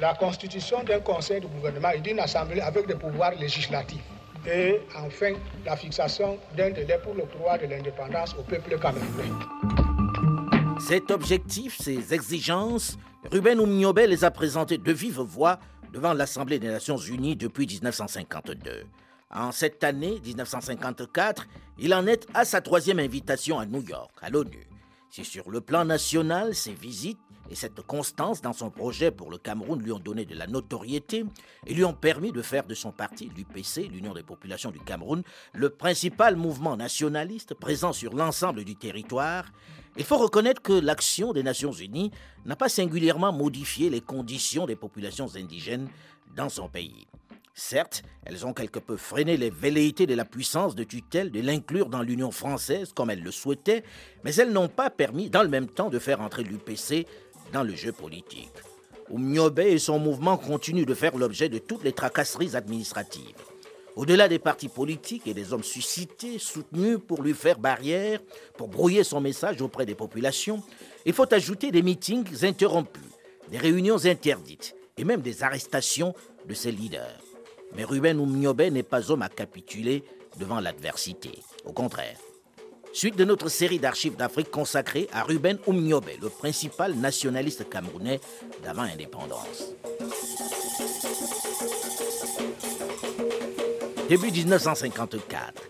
la constitution d'un conseil de gouvernement et d'une assemblée avec des pouvoirs législatifs. Et enfin, la fixation d'un délai pour l'octroi de l'indépendance au peuple camerounais. Cet objectif, ces exigences, Ruben Oumniobé les a présentés de vive voix devant l'Assemblée des Nations Unies depuis 1952. En cette année 1954, il en est à sa troisième invitation à New York, à l'ONU. Si sur le plan national, ses visites et cette constance dans son projet pour le Cameroun lui ont donné de la notoriété et lui ont permis de faire de son parti, l'UPC, l'Union des populations du Cameroun, le principal mouvement nationaliste présent sur l'ensemble du territoire, il faut reconnaître que l'action des Nations Unies n'a pas singulièrement modifié les conditions des populations indigènes dans son pays. Certes, elles ont quelque peu freiné les velléités de la puissance de tutelle de l'inclure dans l'Union française comme elle le souhaitait, mais elles n'ont pas permis dans le même temps de faire entrer l'UPC dans le jeu politique. Oumniobe et son mouvement continuent de faire l'objet de toutes les tracasseries administratives. Au-delà des partis politiques et des hommes suscités, soutenus pour lui faire barrière, pour brouiller son message auprès des populations, il faut ajouter des meetings interrompus, des réunions interdites et même des arrestations de ses leaders. Mais Ruben Oumniobe n'est pas homme à capituler devant l'adversité. Au contraire. Suite de notre série d'archives d'Afrique consacrée à Ruben Oumniobe, le principal nationaliste camerounais d'avant indépendance. Début 1954,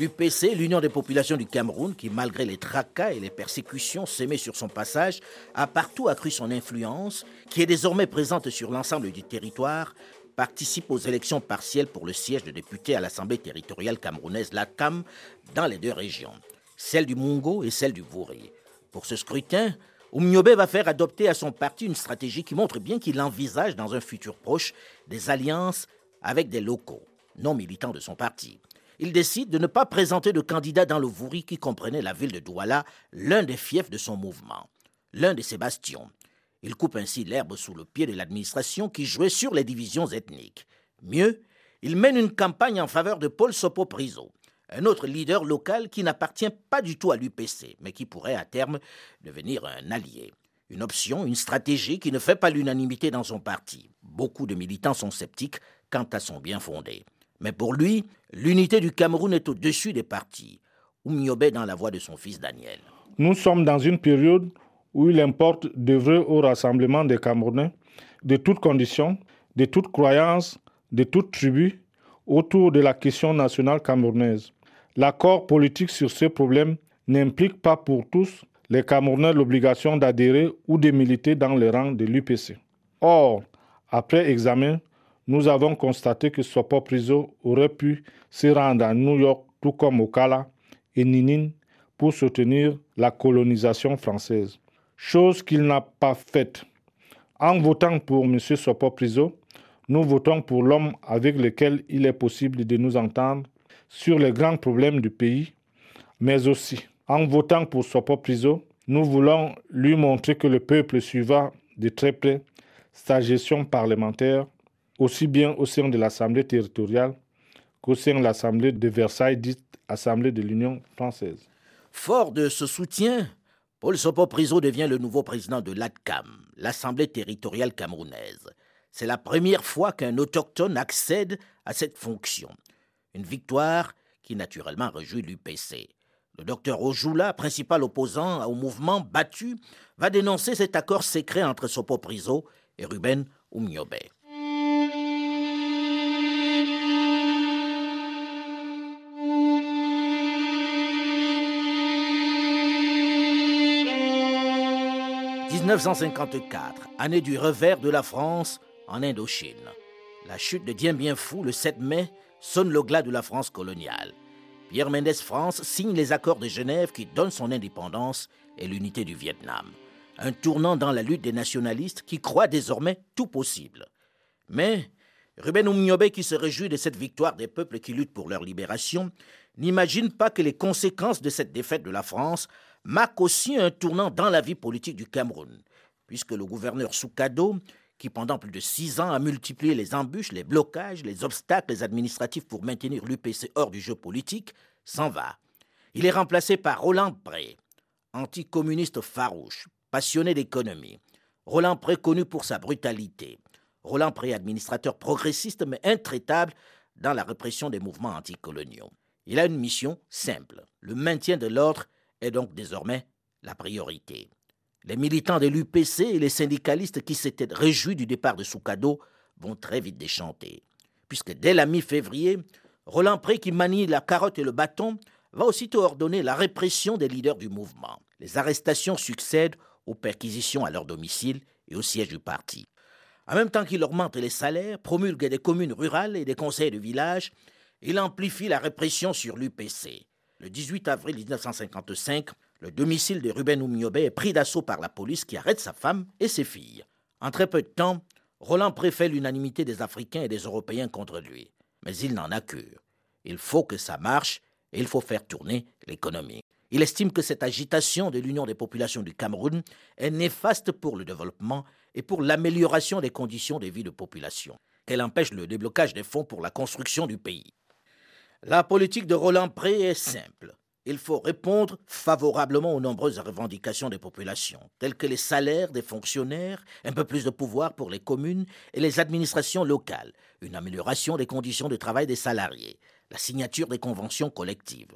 l'UPC, l'Union des populations du Cameroun, qui malgré les tracas et les persécutions semées sur son passage, a partout accru son influence, qui est désormais présente sur l'ensemble du territoire, participe aux élections partielles pour le siège de député à l'Assemblée territoriale camerounaise, la CAM, dans les deux régions, celle du Mungo et celle du Vouri. Pour ce scrutin, Oumniobe va faire adopter à son parti une stratégie qui montre bien qu'il envisage dans un futur proche des alliances avec des locaux non militant de son parti. Il décide de ne pas présenter de candidat dans le Vouri qui comprenait la ville de Douala, l'un des fiefs de son mouvement, l'un de ses bastions. Il coupe ainsi l'herbe sous le pied de l'administration qui jouait sur les divisions ethniques. Mieux, il mène une campagne en faveur de Paul Sopo Priso, un autre leader local qui n'appartient pas du tout à l'UPC, mais qui pourrait à terme devenir un allié. Une option, une stratégie qui ne fait pas l'unanimité dans son parti. Beaucoup de militants sont sceptiques quant à son bien fondé. Mais pour lui, l'unité du Cameroun est au-dessus des partis. Oumiobe dans la voix de son fils Daniel. Nous sommes dans une période où il importe d'œuvrer au rassemblement des Camerounais de toutes conditions, de toutes croyances, de toutes tribus, autour de la question nationale camerounaise. L'accord politique sur ce problème n'implique pas pour tous les Camerounais l'obligation d'adhérer ou de militer dans les rangs de l'UPC. Or, après examen, nous avons constaté que Sopo Priso aurait pu se rendre à New York, tout comme Okala et Ninin, pour soutenir la colonisation française. Chose qu'il n'a pas faite. En votant pour M. Sopo Priso, nous votons pour l'homme avec lequel il est possible de nous entendre sur les grands problèmes du pays, mais aussi en votant pour Sopo Priso, nous voulons lui montrer que le peuple suivra de très près sa gestion parlementaire aussi bien au sein de l'Assemblée territoriale qu'au sein de l'Assemblée de Versailles, dite Assemblée de l'Union française. Fort de ce soutien, Paul Sopo Priso devient le nouveau président de l'ADCAM, l'Assemblée territoriale camerounaise. C'est la première fois qu'un autochtone accède à cette fonction. Une victoire qui naturellement réjouit l'UPC. Le docteur Ojoula, principal opposant au mouvement battu, va dénoncer cet accord secret entre Sopo Priso et Ruben Oumniobe. 1954, année du revers de la France en Indochine. La chute de Dien Bien Phu le 7 mai sonne le glas de la France coloniale. Pierre Mendès France signe les accords de Genève qui donnent son indépendance et l'unité du Vietnam. Un tournant dans la lutte des nationalistes qui croient désormais tout possible. Mais Ruben Oumniobé, qui se réjouit de cette victoire des peuples qui luttent pour leur libération, n'imagine pas que les conséquences de cette défaite de la France marquent aussi un tournant dans la vie politique du Cameroun, puisque le gouverneur Soukado, qui pendant plus de six ans a multiplié les embûches, les blocages, les obstacles administratifs pour maintenir l'UPC hors du jeu politique, s'en va. Il est remplacé par Roland Pré, anticommuniste farouche, passionné d'économie. Roland Pré connu pour sa brutalité. Roland Pré, administrateur progressiste mais intraitable dans la répression des mouvements anticoloniaux. Il a une mission simple. Le maintien de l'ordre est donc désormais la priorité. Les militants de l'UPC et les syndicalistes qui s'étaient réjouis du départ de Soukado vont très vite déchanter, puisque dès la mi-février, Roland Pré, qui manie la carotte et le bâton, va aussitôt ordonner la répression des leaders du mouvement. Les arrestations succèdent aux perquisitions à leur domicile et au siège du parti. En même temps qu'il augmente les salaires, promulgue des communes rurales et des conseils de village, il amplifie la répression sur l'UPC. Le 18 avril 1955, le domicile de Ruben Oumniobé est pris d'assaut par la police qui arrête sa femme et ses filles. En très peu de temps, Roland préfère l'unanimité des Africains et des Européens contre lui. Mais il n'en a que. Il faut que ça marche et il faut faire tourner l'économie. Il estime que cette agitation de l'Union des populations du Cameroun est néfaste pour le développement et pour l'amélioration des conditions de vie de population, qu'elle empêche le déblocage des fonds pour la construction du pays. La politique de Roland Pré est simple. Il faut répondre favorablement aux nombreuses revendications des populations, telles que les salaires des fonctionnaires, un peu plus de pouvoir pour les communes et les administrations locales, une amélioration des conditions de travail des salariés, la signature des conventions collectives.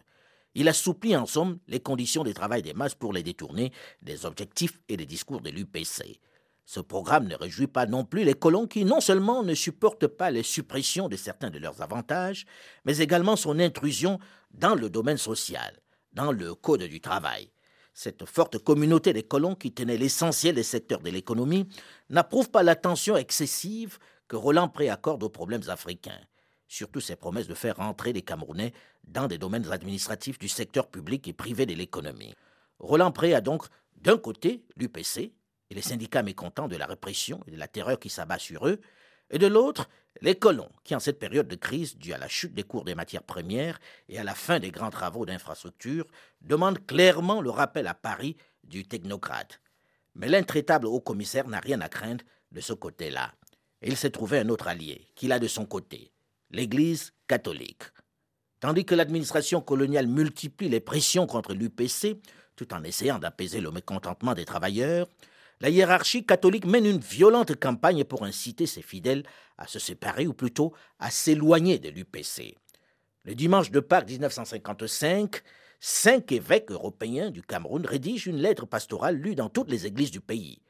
Il assouplit en somme les conditions de travail des masses pour les détourner des objectifs et des discours de l'UPC. Ce programme ne réjouit pas non plus les colons qui non seulement ne supportent pas les suppressions de certains de leurs avantages, mais également son intrusion dans le domaine social, dans le code du travail. Cette forte communauté des colons qui tenait l'essentiel des secteurs de l'économie n'approuve pas l'attention excessive que Roland préaccorde aux problèmes africains, surtout ses promesses de faire entrer les Camerounais dans des domaines administratifs du secteur public et privé de l'économie. Roland Pré a donc d'un côté l'UPC, et les syndicats mécontents de la répression et de la terreur qui s'abat sur eux, et de l'autre, les colons, qui en cette période de crise due à la chute des cours des matières premières et à la fin des grands travaux d'infrastructure, demandent clairement le rappel à Paris du technocrate. Mais l'intraitable haut commissaire n'a rien à craindre de ce côté-là. il s'est trouvé un autre allié, qu'il a de son côté, l'Église catholique. Tandis que l'administration coloniale multiplie les pressions contre l'UPC, tout en essayant d'apaiser le mécontentement des travailleurs, la hiérarchie catholique mène une violente campagne pour inciter ses fidèles à se séparer ou plutôt à s'éloigner de l'UPC. Le dimanche de Pâques 1955, cinq évêques européens du Cameroun rédigent une lettre pastorale lue dans toutes les églises du pays.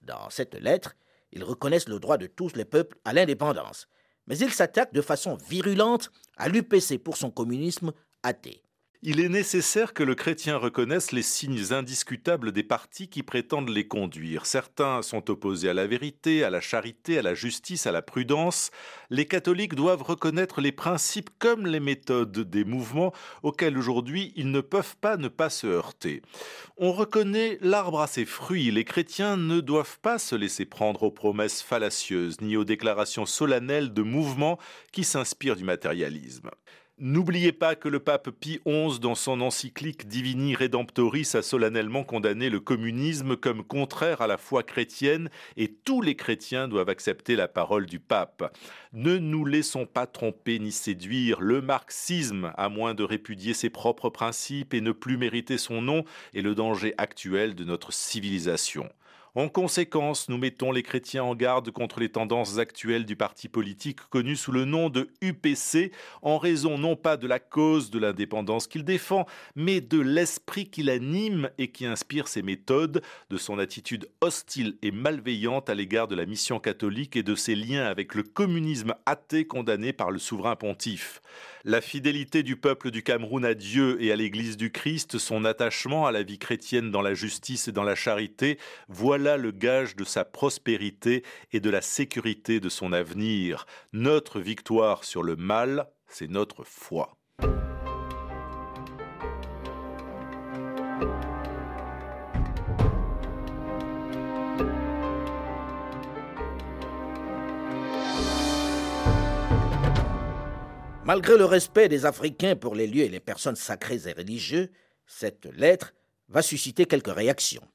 Dans cette lettre, ils reconnaissent le droit de tous les peuples à l'indépendance, mais ils s'attaquent de façon virulente à l'UPC pour son communisme athée il est nécessaire que le chrétien reconnaisse les signes indiscutables des partis qui prétendent les conduire. Certains sont opposés à la vérité, à la charité, à la justice, à la prudence. Les catholiques doivent reconnaître les principes comme les méthodes des mouvements auxquels aujourd'hui ils ne peuvent pas ne pas se heurter. On reconnaît l'arbre à ses fruits. Les chrétiens ne doivent pas se laisser prendre aux promesses fallacieuses ni aux déclarations solennelles de mouvements qui s'inspirent du matérialisme. N'oubliez pas que le pape Pie XI, dans son encyclique Divini Redemptoris, a solennellement condamné le communisme comme contraire à la foi chrétienne et tous les chrétiens doivent accepter la parole du pape. Ne nous laissons pas tromper ni séduire. Le marxisme, à moins de répudier ses propres principes et ne plus mériter son nom, est le danger actuel de notre civilisation. En conséquence, nous mettons les chrétiens en garde contre les tendances actuelles du parti politique connu sous le nom de UPC, en raison non pas de la cause de l'indépendance qu'il défend, mais de l'esprit qui l'anime et qui inspire ses méthodes, de son attitude hostile et malveillante à l'égard de la mission catholique et de ses liens avec le communisme athée condamné par le souverain pontife. La fidélité du peuple du Cameroun à Dieu et à l'Église du Christ, son attachement à la vie chrétienne dans la justice et dans la charité, voilà le gage de sa prospérité et de la sécurité de son avenir. Notre victoire sur le mal, c'est notre foi. Malgré le respect des Africains pour les lieux et les personnes sacrées et religieux, cette lettre va susciter quelques réactions.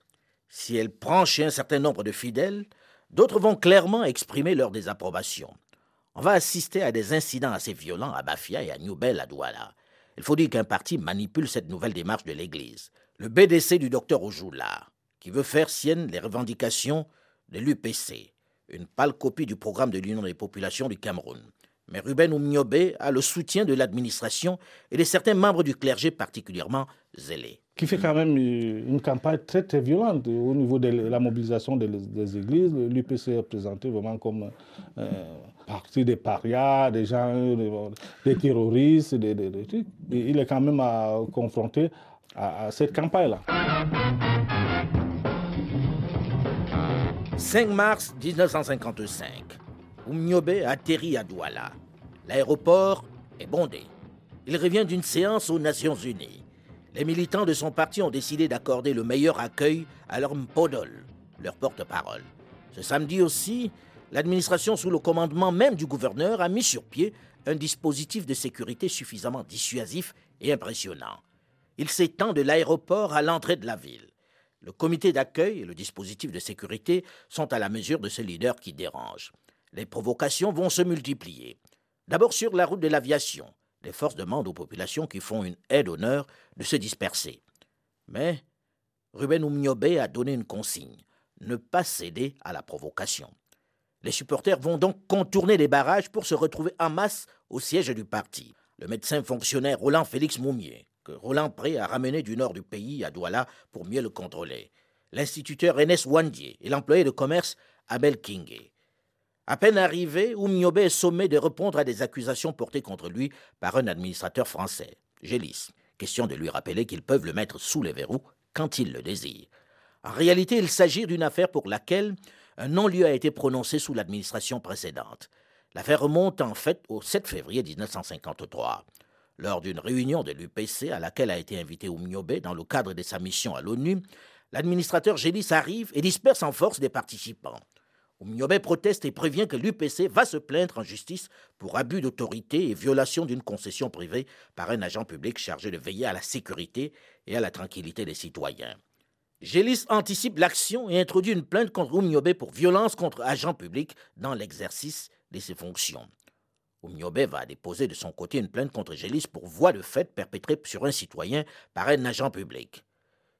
Si elle prend chez un certain nombre de fidèles, d'autres vont clairement exprimer leur désapprobation. On va assister à des incidents assez violents à Bafia et à Newbel à Douala. Il faut dire qu'un parti manipule cette nouvelle démarche de l'Église. Le BDC du docteur Ojoula, qui veut faire sienne les revendications de l'UPC, une pâle copie du programme de l'Union des populations du Cameroun. Mais Ruben Oumniobé a le soutien de l'administration et de certains membres du clergé particulièrement zélés. Qui fait quand même une campagne très très violente au niveau de la mobilisation des, églises. L'UPC est présenté vraiment comme euh, partie des parias, des gens, des, terroristes, des, Il est quand même confronté à, cette campagne-là. 5 mars 1955. Oumniobé atterrit à Douala. L'aéroport est bondé. Il revient d'une séance aux Nations Unies. Les militants de son parti ont décidé d'accorder le meilleur accueil à leur Mpodol, leur porte-parole. Ce samedi aussi, l'administration sous le commandement même du gouverneur a mis sur pied un dispositif de sécurité suffisamment dissuasif et impressionnant. Il s'étend de l'aéroport à l'entrée de la ville. Le comité d'accueil et le dispositif de sécurité sont à la mesure de ce leader qui dérange les provocations vont se multiplier. D'abord sur la route de l'aviation, les forces demandent aux populations qui font une aide d'honneur de se disperser. Mais Ruben Oumniobé a donné une consigne ne pas céder à la provocation. Les supporters vont donc contourner les barrages pour se retrouver en masse au siège du parti. Le médecin fonctionnaire Roland Félix Moumier, que Roland Pré a ramené du nord du pays à Douala pour mieux le contrôler. L'instituteur Enes Wandier et l'employé de commerce Abel Kingé. À peine arrivé, Oumniobé est sommé de répondre à des accusations portées contre lui par un administrateur français, Gélis. Question de lui rappeler qu'ils peuvent le mettre sous les verrous quand ils le désirent. En réalité, il s'agit d'une affaire pour laquelle un non-lieu a été prononcé sous l'administration précédente. L'affaire remonte en fait au 7 février 1953. Lors d'une réunion de l'UPC à laquelle a été invité Oumniobé dans le cadre de sa mission à l'ONU, l'administrateur Gélis arrive et disperse en force des participants. Oumniobé proteste et prévient que l'UPC va se plaindre en justice pour abus d'autorité et violation d'une concession privée par un agent public chargé de veiller à la sécurité et à la tranquillité des citoyens. Gélis anticipe l'action et introduit une plainte contre Oumniobé pour violence contre agent public dans l'exercice de ses fonctions. Oumniobé va déposer de son côté une plainte contre Gélis pour voie de fait perpétrée sur un citoyen par un agent public.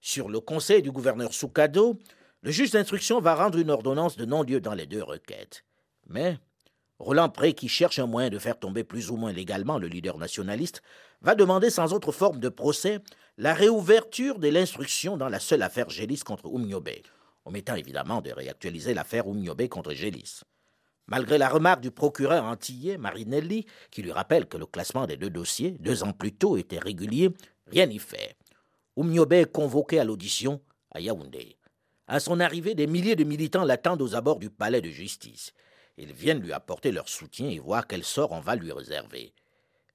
Sur le conseil du gouverneur Soukado, le juge d'instruction va rendre une ordonnance de non-lieu dans les deux requêtes. Mais Roland Pré, qui cherche un moyen de faire tomber plus ou moins légalement le leader nationaliste, va demander sans autre forme de procès la réouverture de l'instruction dans la seule affaire Gélis contre Oumniobé, omettant évidemment de réactualiser l'affaire Oumniobé contre Gélis. Malgré la remarque du procureur antillais, Marinelli, qui lui rappelle que le classement des deux dossiers, deux ans plus tôt, était régulier, rien n'y fait. Oumniobé est convoqué à l'audition à Yaoundé. À son arrivée, des milliers de militants l'attendent aux abords du palais de justice. Ils viennent lui apporter leur soutien et voir quel sort on va lui réserver.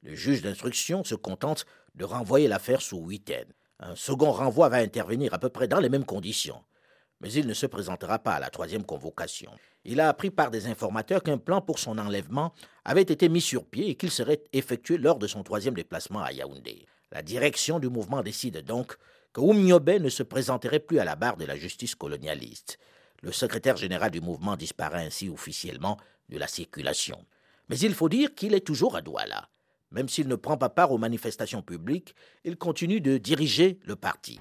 Le juge d'instruction se contente de renvoyer l'affaire sous huitaine. Un second renvoi va intervenir à peu près dans les mêmes conditions. Mais il ne se présentera pas à la troisième convocation. Il a appris par des informateurs qu'un plan pour son enlèvement avait été mis sur pied et qu'il serait effectué lors de son troisième déplacement à Yaoundé. La direction du mouvement décide donc que Oumniobé ne se présenterait plus à la barre de la justice colonialiste. Le secrétaire général du mouvement disparaît ainsi officiellement de la circulation. Mais il faut dire qu'il est toujours à Douala. Même s'il ne prend pas part aux manifestations publiques, il continue de diriger le parti.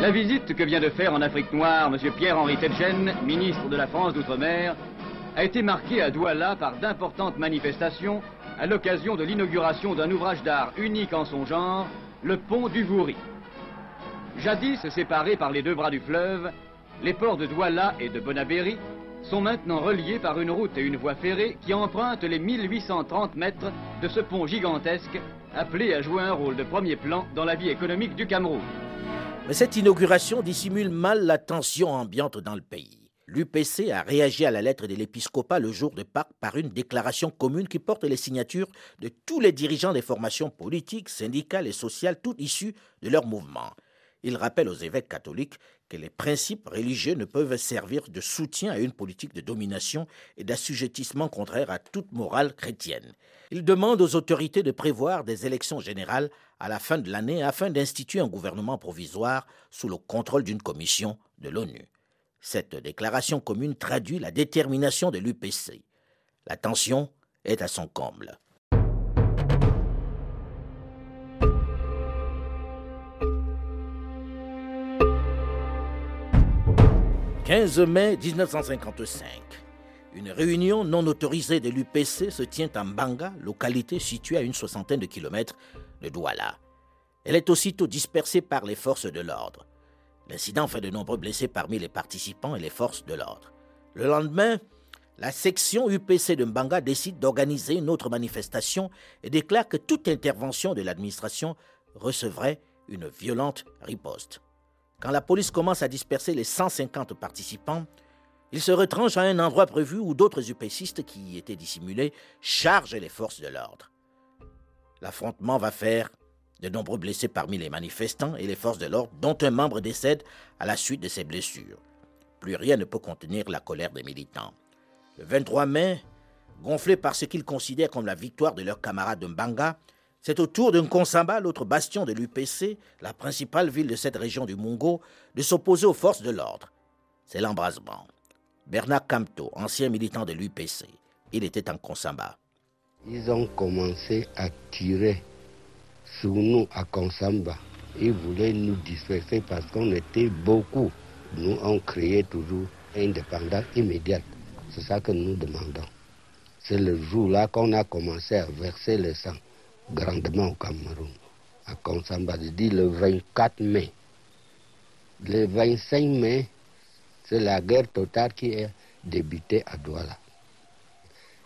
La visite que vient de faire en Afrique noire M. Pierre-Henri Tetchen, ministre de la France d'Outre-mer, a été marquée à Douala par d'importantes manifestations à l'occasion de l'inauguration d'un ouvrage d'art unique en son genre, le pont du Vouri. Jadis séparés par les deux bras du fleuve, les ports de Douala et de Bonabéry sont maintenant reliés par une route et une voie ferrée qui empruntent les 1830 mètres de ce pont gigantesque appelé à jouer un rôle de premier plan dans la vie économique du Cameroun. Mais cette inauguration dissimule mal la tension ambiante dans le pays. L'UPC a réagi à la lettre de l'épiscopat le jour de Pâques par une déclaration commune qui porte les signatures de tous les dirigeants des formations politiques, syndicales et sociales, toutes issues de leur mouvement. Il rappelle aux évêques catholiques que les principes religieux ne peuvent servir de soutien à une politique de domination et d'assujettissement contraire à toute morale chrétienne. Il demande aux autorités de prévoir des élections générales à la fin de l'année afin d'instituer un gouvernement provisoire sous le contrôle d'une commission de l'ONU. Cette déclaration commune traduit la détermination de l'UPC. La tension est à son comble. 15 mai 1955. Une réunion non autorisée de l'UPC se tient à Mbanga, localité située à une soixantaine de kilomètres de Douala. Elle est aussitôt dispersée par les forces de l'ordre. L'incident fait de nombreux blessés parmi les participants et les forces de l'ordre. Le lendemain, la section UPC de Mbanga décide d'organiser une autre manifestation et déclare que toute intervention de l'administration recevrait une violente riposte. Quand la police commence à disperser les 150 participants, ils se retranchent à un endroit prévu où d'autres UPCistes qui y étaient dissimulés chargent les forces de l'ordre. L'affrontement va faire de nombreux blessés parmi les manifestants et les forces de l'ordre, dont un membre décède à la suite de ses blessures. Plus rien ne peut contenir la colère des militants. Le 23 mai, gonflés par ce qu'ils considèrent comme la victoire de leurs camarades de Mbanga, c'est au tour d'un Konsamba, l'autre bastion de l'UPC, la principale ville de cette région du Mungo, de s'opposer aux forces de l'ordre. C'est l'embrasement. Bernard Camto, ancien militant de l'UPC, il était en Konsamba. Ils ont commencé à tirer sur nous à Konsamba. Ils voulaient nous disperser parce qu'on était beaucoup. Nous, on créé toujours indépendance immédiate. C'est ça que nous demandons. C'est le jour-là qu'on a commencé à verser le sang grandement au Cameroun. À dis le 24 mai. Le 25 mai, c'est la guerre totale qui est débutée à Douala.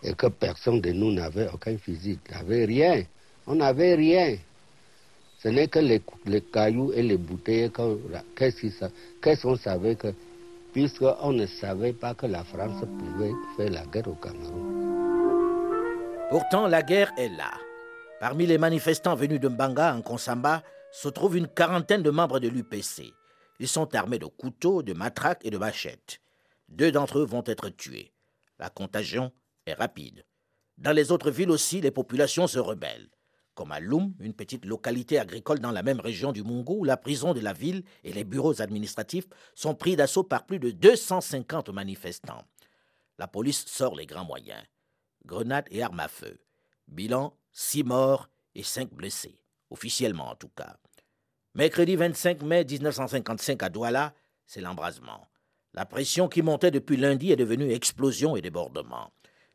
Et que personne de nous n'avait aucun physique, n'avait rien. On n'avait rien. Ce n'est que les, cailloux et les bouteilles. Qu'est-ce qu'on savait que, puisqu'on ne savait pas que la France pouvait faire la guerre au Cameroun. Pourtant, la guerre est là. Parmi les manifestants venus de Mbanga en Konsamba se trouvent une quarantaine de membres de l'UPC. Ils sont armés de couteaux, de matraques et de machettes. Deux d'entre eux vont être tués. La contagion est rapide. Dans les autres villes aussi, les populations se rebellent. Comme à Loum, une petite localité agricole dans la même région du Mungo, où la prison de la ville et les bureaux administratifs sont pris d'assaut par plus de 250 manifestants. La police sort les grands moyens. Grenades et armes à feu. Bilan six morts et cinq blessés, officiellement en tout cas. Mercredi 25 mai 1955 à Douala, c'est l'embrasement. La pression qui montait depuis lundi est devenue explosion et débordement.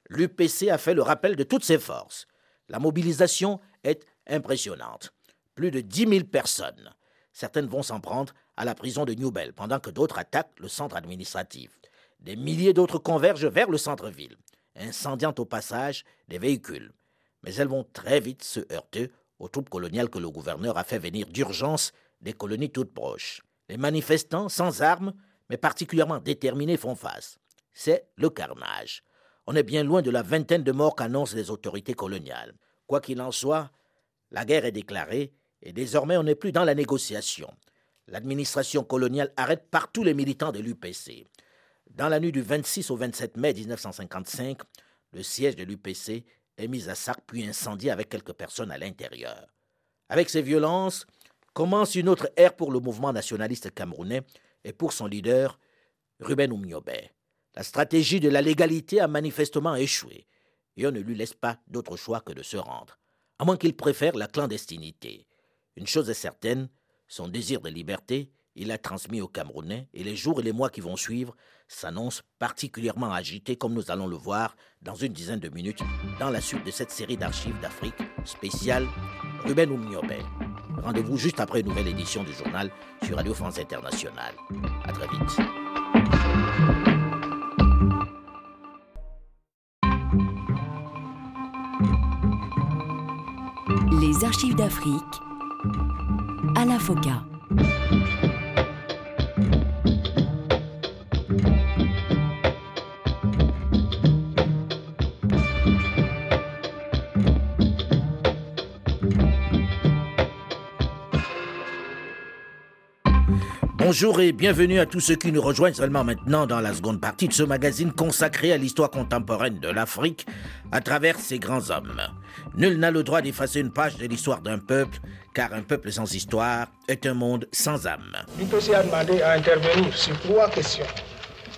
L'UPC a fait le rappel de toutes ses forces. La mobilisation est impressionnante. Plus de 10 000 personnes. Certaines vont s'en prendre à la prison de Newbell, pendant que d'autres attaquent le centre administratif. Des milliers d'autres convergent vers le centre-ville, incendiant au passage des véhicules mais elles vont très vite se heurter aux troupes coloniales que le gouverneur a fait venir d'urgence des colonies toutes proches. Les manifestants, sans armes, mais particulièrement déterminés, font face. C'est le carnage. On est bien loin de la vingtaine de morts qu'annoncent les autorités coloniales. Quoi qu'il en soit, la guerre est déclarée et désormais on n'est plus dans la négociation. L'administration coloniale arrête partout les militants de l'UPC. Dans la nuit du 26 au 27 mai 1955, le siège de l'UPC est mise à sac puis incendiée avec quelques personnes à l'intérieur. Avec ces violences, commence une autre ère pour le mouvement nationaliste camerounais et pour son leader, Ruben Oumiobe. La stratégie de la légalité a manifestement échoué et on ne lui laisse pas d'autre choix que de se rendre, à moins qu'il préfère la clandestinité. Une chose est certaine, son désir de liberté il l'a transmis aux Camerounais et les jours et les mois qui vont suivre s'annoncent particulièrement agités comme nous allons le voir dans une dizaine de minutes dans la suite de cette série d'archives d'Afrique spéciale Ruben Oumniobé. Rendez-vous juste après une nouvelle édition du journal sur Radio France Internationale. À très vite. Les archives d'Afrique à la FOCA. Bonjour et bienvenue à tous ceux qui nous rejoignent seulement maintenant dans la seconde partie de ce magazine consacré à l'histoire contemporaine de l'Afrique à travers ses grands hommes. Nul n'a le droit d'effacer une page de l'histoire d'un peuple, car un peuple sans histoire est un monde sans âme. L'UPC a demandé à intervenir sur trois questions.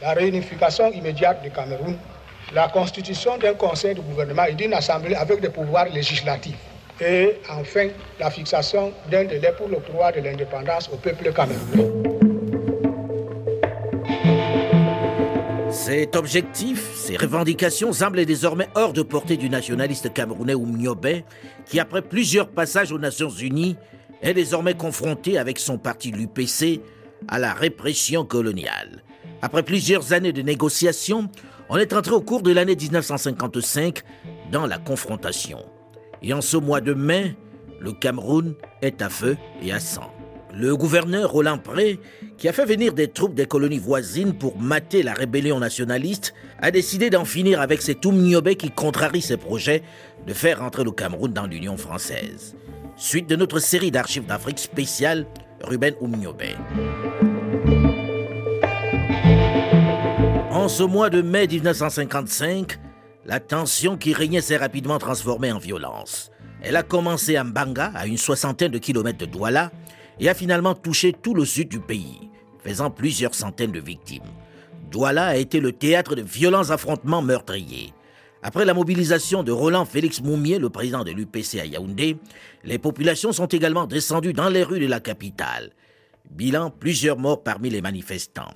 La réunification immédiate du Cameroun, la constitution d'un conseil de gouvernement et d'une assemblée avec des pouvoirs législatifs et enfin la fixation d'un délai pour l'octroi de l'indépendance au peuple camerounais. Cet objectif, ces revendications semblent désormais hors de portée du nationaliste camerounais Oumniobé, qui après plusieurs passages aux Nations Unies est désormais confronté avec son parti l'UPC à la répression coloniale. Après plusieurs années de négociations, on est entré au cours de l'année 1955 dans la confrontation. Et en ce mois de mai, le Cameroun est à feu et à sang. Le gouverneur Roland Pré, qui a fait venir des troupes des colonies voisines pour mater la rébellion nationaliste, a décidé d'en finir avec cet Oumniobé qui contrarie ses projets de faire entrer le Cameroun dans l'Union française. Suite de notre série d'archives d'Afrique spéciale, Ruben Oumniobé. En ce mois de mai 1955, la tension qui régnait s'est rapidement transformée en violence. Elle a commencé à Mbanga, à une soixantaine de kilomètres de Douala, et a finalement touché tout le sud du pays, faisant plusieurs centaines de victimes. Douala a été le théâtre de violents affrontements meurtriers. Après la mobilisation de Roland Félix Moumier, le président de l'UPC à Yaoundé, les populations sont également descendues dans les rues de la capitale. Bilan, plusieurs morts parmi les manifestants.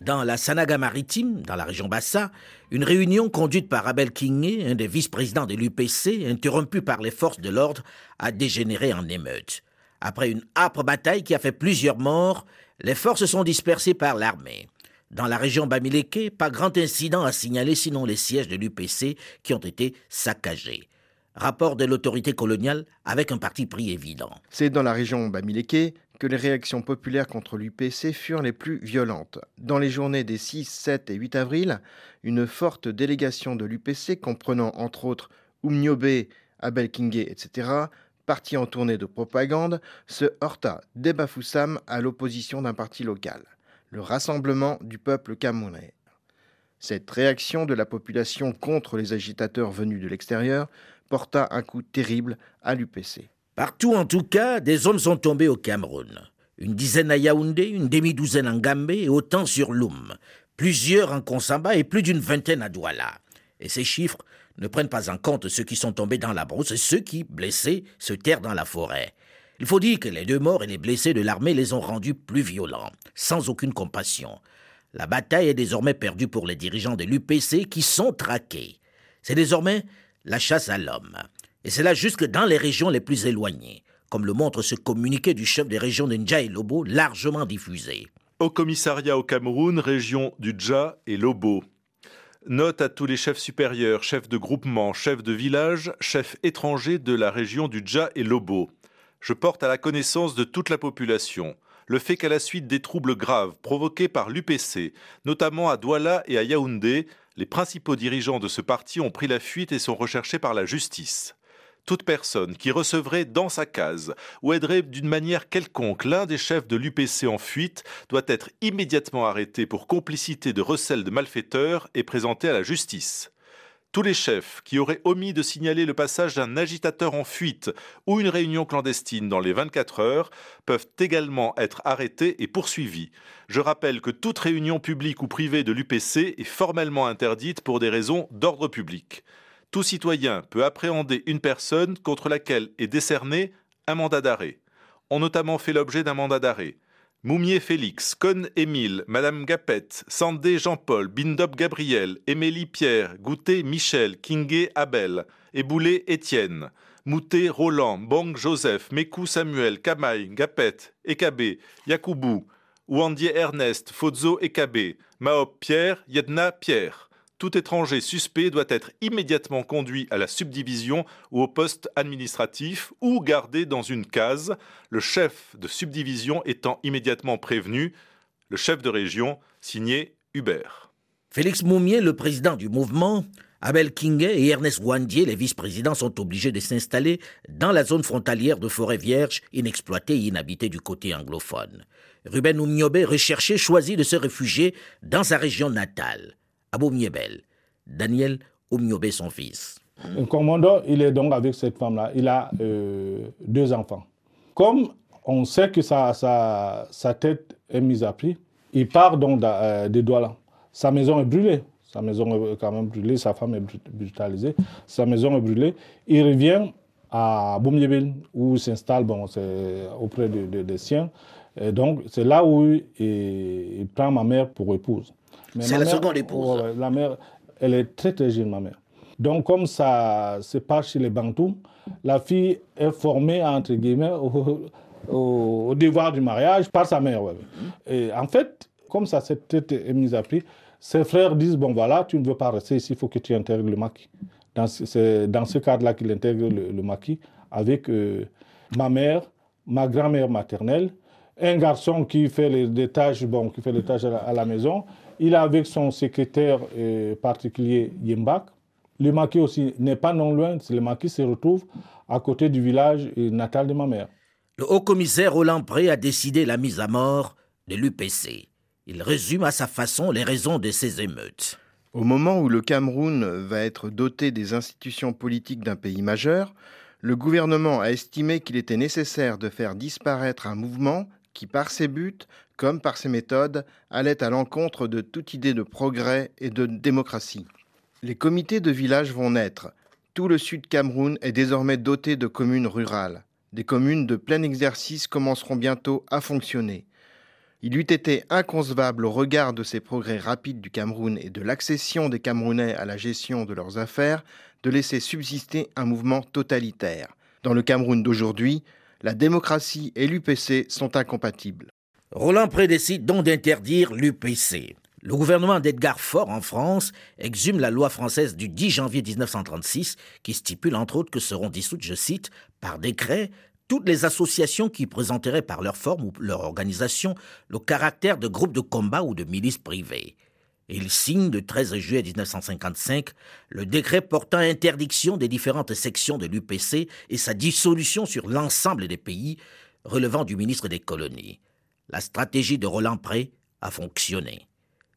Dans la Sanaga maritime, dans la région Bassa, une réunion conduite par Abel Kingé, un des vice-présidents de l'UPC, interrompue par les forces de l'ordre, a dégénéré en émeute. Après une âpre bataille qui a fait plusieurs morts, les forces sont dispersées par l'armée. Dans la région Bamileke, pas grand incident à signaler sinon les sièges de l'UPC qui ont été saccagés. Rapport de l'autorité coloniale avec un parti pris évident. C'est dans la région Bamileke que les réactions populaires contre l'UPC furent les plus violentes. Dans les journées des 6, 7 et 8 avril, une forte délégation de l'UPC, comprenant entre autres Oumniobé, Abel Kingé, etc., parti en tournée de propagande, se heurta d'Ebafoussam à l'opposition d'un parti local, le Rassemblement du peuple camerounais. Cette réaction de la population contre les agitateurs venus de l'extérieur porta un coup terrible à l'UPC. Partout, en tout cas, des hommes sont tombés au Cameroun. Une dizaine à Yaoundé, une demi-douzaine en Gambé et autant sur Loum. Plusieurs en Konsamba et plus d'une vingtaine à Douala. Et ces chiffres ne prennent pas en compte ceux qui sont tombés dans la brousse et ceux qui, blessés, se terrent dans la forêt. Il faut dire que les deux morts et les blessés de l'armée les ont rendus plus violents, sans aucune compassion. La bataille est désormais perdue pour les dirigeants de l'UPC qui sont traqués. C'est désormais la chasse à l'homme. Et c'est là jusque dans les régions les plus éloignées, comme le montre ce communiqué du chef des régions de Ndja et Lobo, largement diffusé. Au commissariat au Cameroun, région du Dja et Lobo. Note à tous les chefs supérieurs, chefs de groupement, chefs de village, chefs étrangers de la région du Dja et Lobo. Je porte à la connaissance de toute la population le fait qu'à la suite des troubles graves provoqués par l'UPC, notamment à Douala et à Yaoundé, les principaux dirigeants de ce parti ont pris la fuite et sont recherchés par la justice toute personne qui recevrait dans sa case ou aiderait d'une manière quelconque l'un des chefs de l'UPC en fuite doit être immédiatement arrêté pour complicité de recel de malfaiteurs et présenté à la justice. Tous les chefs qui auraient omis de signaler le passage d'un agitateur en fuite ou une réunion clandestine dans les 24 heures peuvent également être arrêtés et poursuivis. Je rappelle que toute réunion publique ou privée de l'UPC est formellement interdite pour des raisons d'ordre public tout citoyen peut appréhender une personne contre laquelle est décerné un mandat d'arrêt. Ont notamment fait l'objet d'un mandat d'arrêt. Moumier Félix, Con Émile, Madame Gapette, Sandé Jean-Paul, Bindop Gabriel, Émilie Pierre, Goutet Michel, Kingé Abel, Eboulé Étienne, Moutet Roland, Bong Joseph, Mekou Samuel, Kamaï, Gapette, Ekabé, Yakoubou, Ouandier Ernest, Fozo Ekabé, Maop Pierre, Yedna Pierre tout étranger suspect doit être immédiatement conduit à la subdivision ou au poste administratif ou gardé dans une case, le chef de subdivision étant immédiatement prévenu, le chef de région signé Hubert. Félix Moumier, le président du mouvement, Abel Kingé et Ernest Wandier, les vice-présidents, sont obligés de s'installer dans la zone frontalière de forêt vierge, inexploitée et inhabitée du côté anglophone. Ruben Oumniobé, recherché, choisit de se réfugier dans sa région natale, à Miebel. Daniel Oumniobé, son fils. Le commandant, il est donc avec cette femme-là. Il a euh, deux enfants. Comme on sait que sa, tête est mise à prix, il part donc euh, des Douala. Sa maison est brûlée. Sa maison est quand même brûlée, sa femme est brutalisée, sa maison est brûlée. Il revient à Boumyébel où il s'installe bon, auprès des siens. Et donc, c'est là où il, prend ma mère pour épouse. C'est la seconde épouse. la mère, elle est très très jeune, ma mère. Donc, comme ça se passe chez les Bantous, la fille est formée, entre guillemets, au, devoir du mariage par sa mère. Et en fait, comme ça s'est mise à prix, ses frères disent, bon voilà, tu ne veux pas rester ici, il faut que tu intègres le maquis. C'est dans ce cadre-là qu'il intègre le, maquis avec euh, ma mère, ma grand-mère maternelle, un garçon qui fait les, tâches, bon, qui fait les tâches à la, maison. Il est avec son secrétaire euh, particulier Yimbak. Le maquis aussi n'est pas non loin. Le maquis se retrouve à côté du village natal de ma mère. Le haut-commissaire Roland Pré a décidé la mise à mort de l'UPC. Il résume à sa façon les raisons de ces émeutes. Au moment où le Cameroun va être doté des institutions politiques d'un pays majeur, le gouvernement a estimé qu'il était nécessaire de faire disparaître un mouvement qui, par ses buts comme par ses méthodes, allait à l'encontre de toute idée de progrès et de démocratie. Les comités de village vont naître. Tout le sud Cameroun est désormais doté de communes rurales. Des communes de plein exercice commenceront bientôt à fonctionner. Il eût été inconcevable au regard de ces progrès rapides du Cameroun et de l'accession des Camerounais à la gestion de leurs affaires de laisser subsister un mouvement totalitaire. Dans le Cameroun d'aujourd'hui, la démocratie et l'UPC sont incompatibles. Roland prédécide donc d'interdire l'UPC. Le gouvernement d'Edgar Faure en France exhume la loi française du 10 janvier 1936 qui stipule entre autres que seront dissoutes, je cite, par décret toutes les associations qui présenteraient par leur forme ou leur organisation le caractère de groupes de combat ou de milices privées. Il signe le 13 juillet 1955 le décret portant interdiction des différentes sections de l'UPC et sa dissolution sur l'ensemble des pays relevant du ministre des colonies. La stratégie de Roland Pré a fonctionné.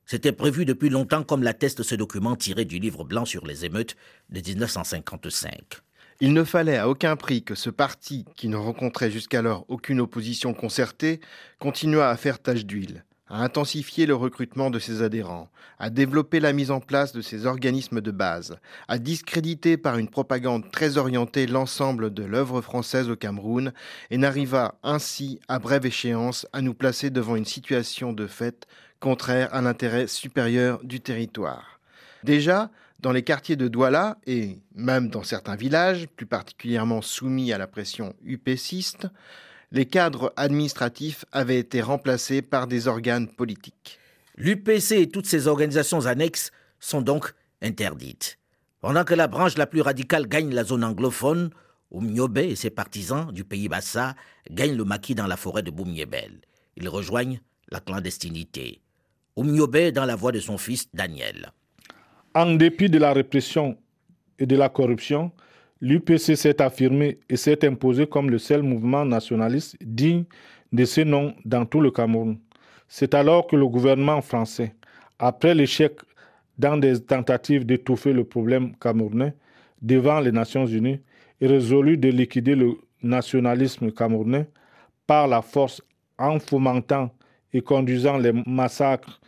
C'était prévu depuis longtemps comme l'atteste ce document tiré du livre blanc sur les émeutes de 1955. Il ne fallait à aucun prix que ce parti, qui ne rencontrait jusqu'alors aucune opposition concertée, continuât à faire tache d'huile à intensifier le recrutement de ses adhérents, à développer la mise en place de ses organismes de base, à discréditer par une propagande très orientée l'ensemble de l'œuvre française au Cameroun, et n'arriva ainsi, à brève échéance, à nous placer devant une situation de fait contraire à l'intérêt supérieur du territoire. Déjà, dans les quartiers de Douala et même dans certains villages, plus particulièrement soumis à la pression upéciste, les cadres administratifs avaient été remplacés par des organes politiques. L'UPC et toutes ses organisations annexes sont donc interdites. Pendant que la branche la plus radicale gagne la zone anglophone, Oumniobé et ses partisans du pays Bassa gagnent le maquis dans la forêt de Boumniebel. Ils rejoignent la clandestinité. Oumniobé est dans la voie de son fils Daniel. En dépit de la répression et de la corruption, l'UPC s'est affirmé et s'est imposé comme le seul mouvement nationaliste digne de ce nom dans tout le Cameroun. C'est alors que le gouvernement français, après l'échec dans des tentatives d'étouffer le problème camerounais devant les Nations Unies, est résolu de liquider le nationalisme camerounais par la force en fomentant et conduisant les massacres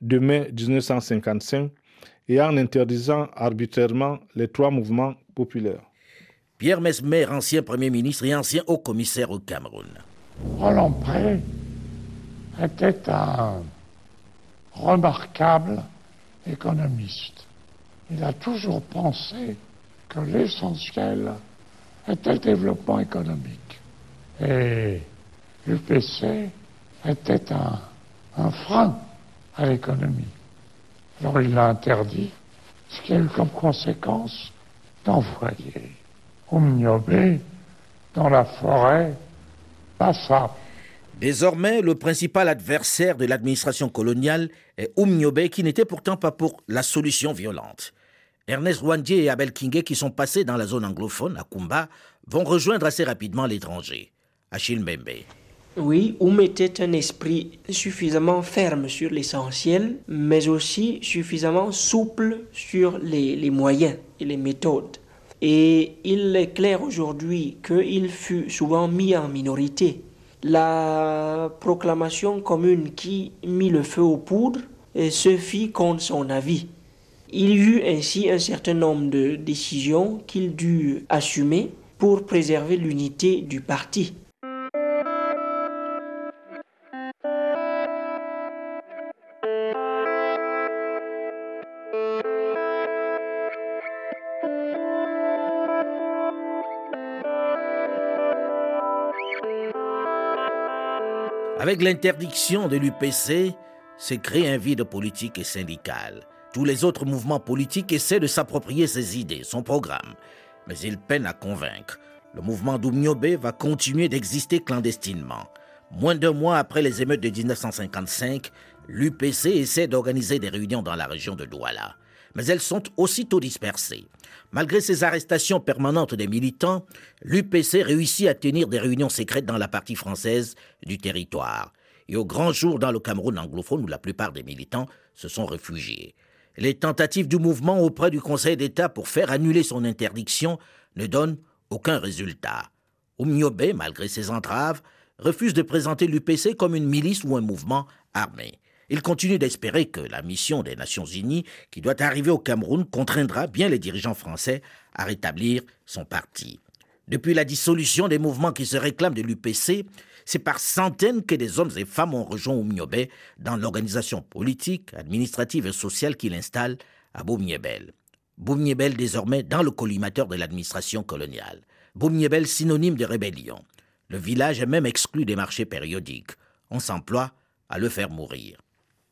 de mai 1955 et en interdisant arbitrairement les trois mouvements populaires. Pierre Mesmer, ancien Premier ministre et ancien haut-commissaire au Cameroun. Roland Pré était un remarquable économiste. Il a toujours pensé que l'essentiel était le développement économique. Et l'UPC était un, un frein à l'économie. Alors il l'a interdit, ce qui a eu comme conséquence d'envoyer dans la forêt. Désormais, le principal adversaire de l'administration coloniale est Oumniobé, qui n'était pourtant pas pour la solution violente. Ernest Rwandier et Abel Kingé, qui sont passés dans la zone anglophone, à Kumba, vont rejoindre assez rapidement l'étranger, Achille Mbembe. Oui, Oum était un esprit suffisamment ferme sur l'essentiel, mais aussi suffisamment souple sur les, les, moyens et les méthodes. Et il est clair aujourd'hui qu'il fut souvent mis en minorité. La proclamation commune qui mit le feu aux poudres se fit contre son avis. Il y eut ainsi un certain nombre de décisions qu'il dut assumer pour préserver l'unité du parti. Avec l'interdiction de l'UPC, s'est créé un vide politique et syndical. Tous les autres mouvements politiques essaient de s'approprier ses idées, son programme, mais ils peinent à convaincre. Le mouvement d'Oumniobé va continuer d'exister clandestinement. Moins d'un mois après les émeutes de 1955, l'UPC essaie d'organiser des réunions dans la région de Douala. Mais elles sont aussitôt dispersées. Malgré ces arrestations permanentes des militants, l'UPC réussit à tenir des réunions secrètes dans la partie française du territoire et au grand jour dans le Cameroun anglophone où la plupart des militants se sont réfugiés. Les tentatives du mouvement auprès du Conseil d'État pour faire annuler son interdiction ne donnent aucun résultat. Oumniobé, malgré ses entraves, refuse de présenter l'UPC comme une milice ou un mouvement armé. Il continue d'espérer que la mission des Nations Unies, qui doit arriver au Cameroun, contraindra bien les dirigeants français à rétablir son parti. Depuis la dissolution des mouvements qui se réclament de l'UPC, c'est par centaines que des hommes et femmes ont rejoint Oumniobé dans l'organisation politique, administrative et sociale qu'il installe à. Boumniebel désormais dans le collimateur de l'administration coloniale. Boumniebel synonyme de rébellion. Le village est même exclu des marchés périodiques. On s'emploie à le faire mourir.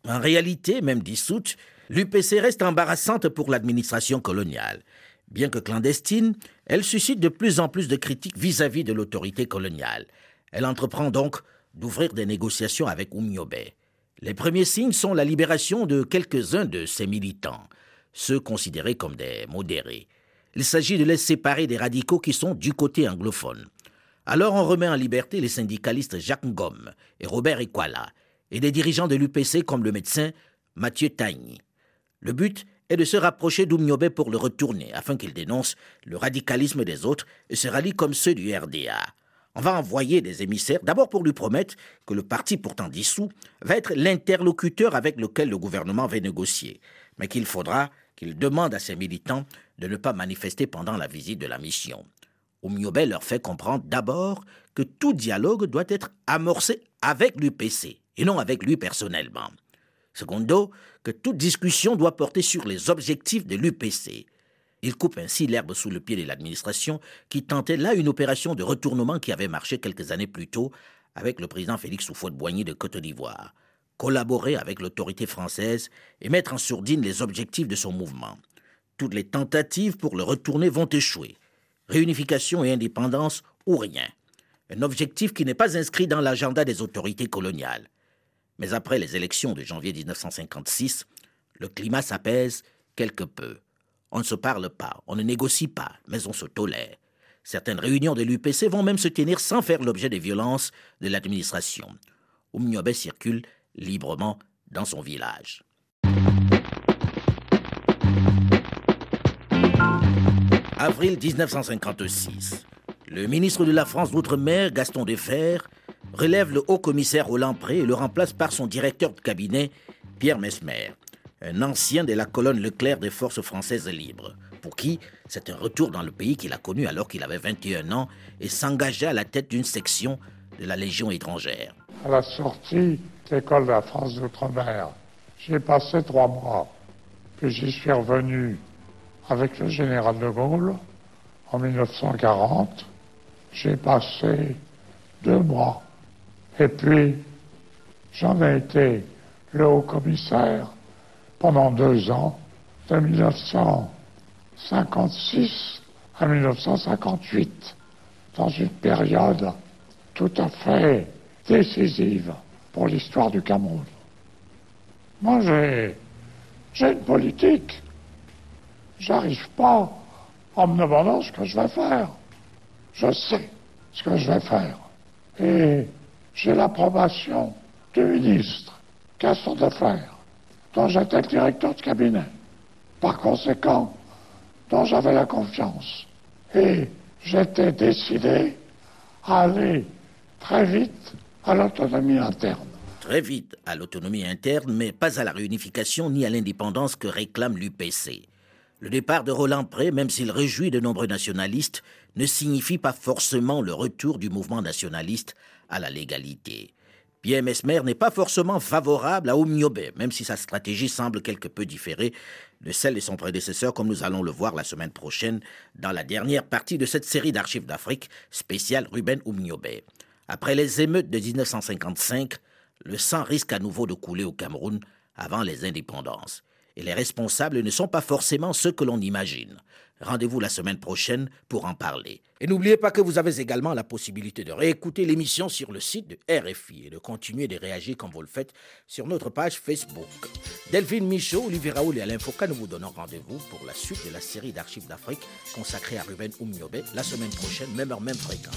En réalité, même dissoute, l'UPC reste embarrassante pour l'administration coloniale. Bien que clandestine, elle suscite de plus en plus de critiques vis-à-vis de l'autorité coloniale. Elle entreprend donc d'ouvrir des négociations avec Oumniobé. Les premiers signes sont la libération de quelques-uns de ses militants, ceux considérés comme des modérés. Il s'agit de les séparer des radicaux qui sont du côté anglophone. Alors on remet en liberté les syndicalistes Jacques Ngom et Robert Ekwala, et des dirigeants de l'UPC comme le médecin Mathieu Tagny. Le but est de se rapprocher d'Oumniobé pour le retourner, afin qu'il dénonce le radicalisme des autres et se rallie comme ceux du RDA. On va envoyer des émissaires, d'abord pour lui promettre que le parti pourtant dissous va être l'interlocuteur avec lequel le gouvernement va négocier, mais qu'il faudra qu'il demande à ses militants de ne pas manifester pendant la visite de la mission. Oumniobé leur fait comprendre d'abord que tout dialogue doit être amorcé avec l'UPC et non avec lui personnellement. Secondo, que toute discussion doit porter sur les objectifs de l'UPC. Il coupe ainsi l'herbe sous le pied de l'administration qui tentait là une opération de retournement qui avait marché quelques années plus tôt avec le président Félix Houphouët-Boigny de Côte d'Ivoire. Collaborer avec l'autorité française et mettre en sourdine les objectifs de son mouvement. Toutes les tentatives pour le retourner vont échouer. Réunification et indépendance ou rien. Un objectif qui n'est pas inscrit dans l'agenda des autorités coloniales. Mais après les élections de janvier 1956, le climat s'apaise quelque peu. On ne se parle pas, on ne négocie pas, mais on se tolère. Certaines réunions de l'UPC vont même se tenir sans faire l'objet des violences de l'administration. Oumniobé circule librement dans son village. Avril 1956. Le ministre de la France d'Outre-mer, Gaston Defer, relève le haut commissaire Roland Pré et le remplace par son directeur de cabinet, Pierre Mesmer, un ancien de la colonne Leclerc des forces françaises libres, pour qui c'est un retour dans le pays qu'il a connu alors qu'il avait 21 ans et s'engageait à la tête d'une section de la Légion étrangère. À la sortie de l'école de la France d'outre-mer, j'ai passé trois mois, puis j'y suis revenu avec le général de Gaulle en 1940. J'ai passé deux mois et puis, j'en ai été le haut commissaire pendant deux ans, de 1956 à 1958, dans une période tout à fait décisive pour l'histoire du Cameroun. Moi, j'ai, j'ai une politique. j'arrive pas en me demandant ce que je vais faire. Je sais ce que je vais faire. Et j'ai l'approbation du ministre Casson d'affaires, dont j'étais le directeur de cabinet. Par conséquent, dont j'avais la confiance. Et j'étais décidé à aller très vite à l'autonomie interne. Très vite à l'autonomie interne, mais pas à la réunification ni à l'indépendance que réclame l'UPC. Le départ de Roland Pré, même s'il réjouit de nombreux nationalistes, ne signifie pas forcément le retour du mouvement nationaliste à la légalité. Pierre Mesmer n'est pas forcément favorable à Oumyobé, même si sa stratégie semble quelque peu différée de celle de son prédécesseur, comme nous allons le voir la semaine prochaine dans la dernière partie de cette série d'archives d'Afrique spéciale Ruben Oumyobé. Après les émeutes de 1955, le sang risque à nouveau de couler au Cameroun avant les indépendances et les responsables ne sont pas forcément ceux que l'on imagine. Rendez-vous la semaine prochaine pour en parler. Et n'oubliez pas que vous avez également la possibilité de réécouter l'émission sur le site de RFI et de continuer de réagir comme vous le faites sur notre page Facebook. Delphine Michaud, Olivier Raoul et Alain Foucault nous vous donnons rendez-vous pour la suite de la série d'archives d'Afrique consacrée à Ruben Oumiobe la semaine prochaine, même heure, même fréquence.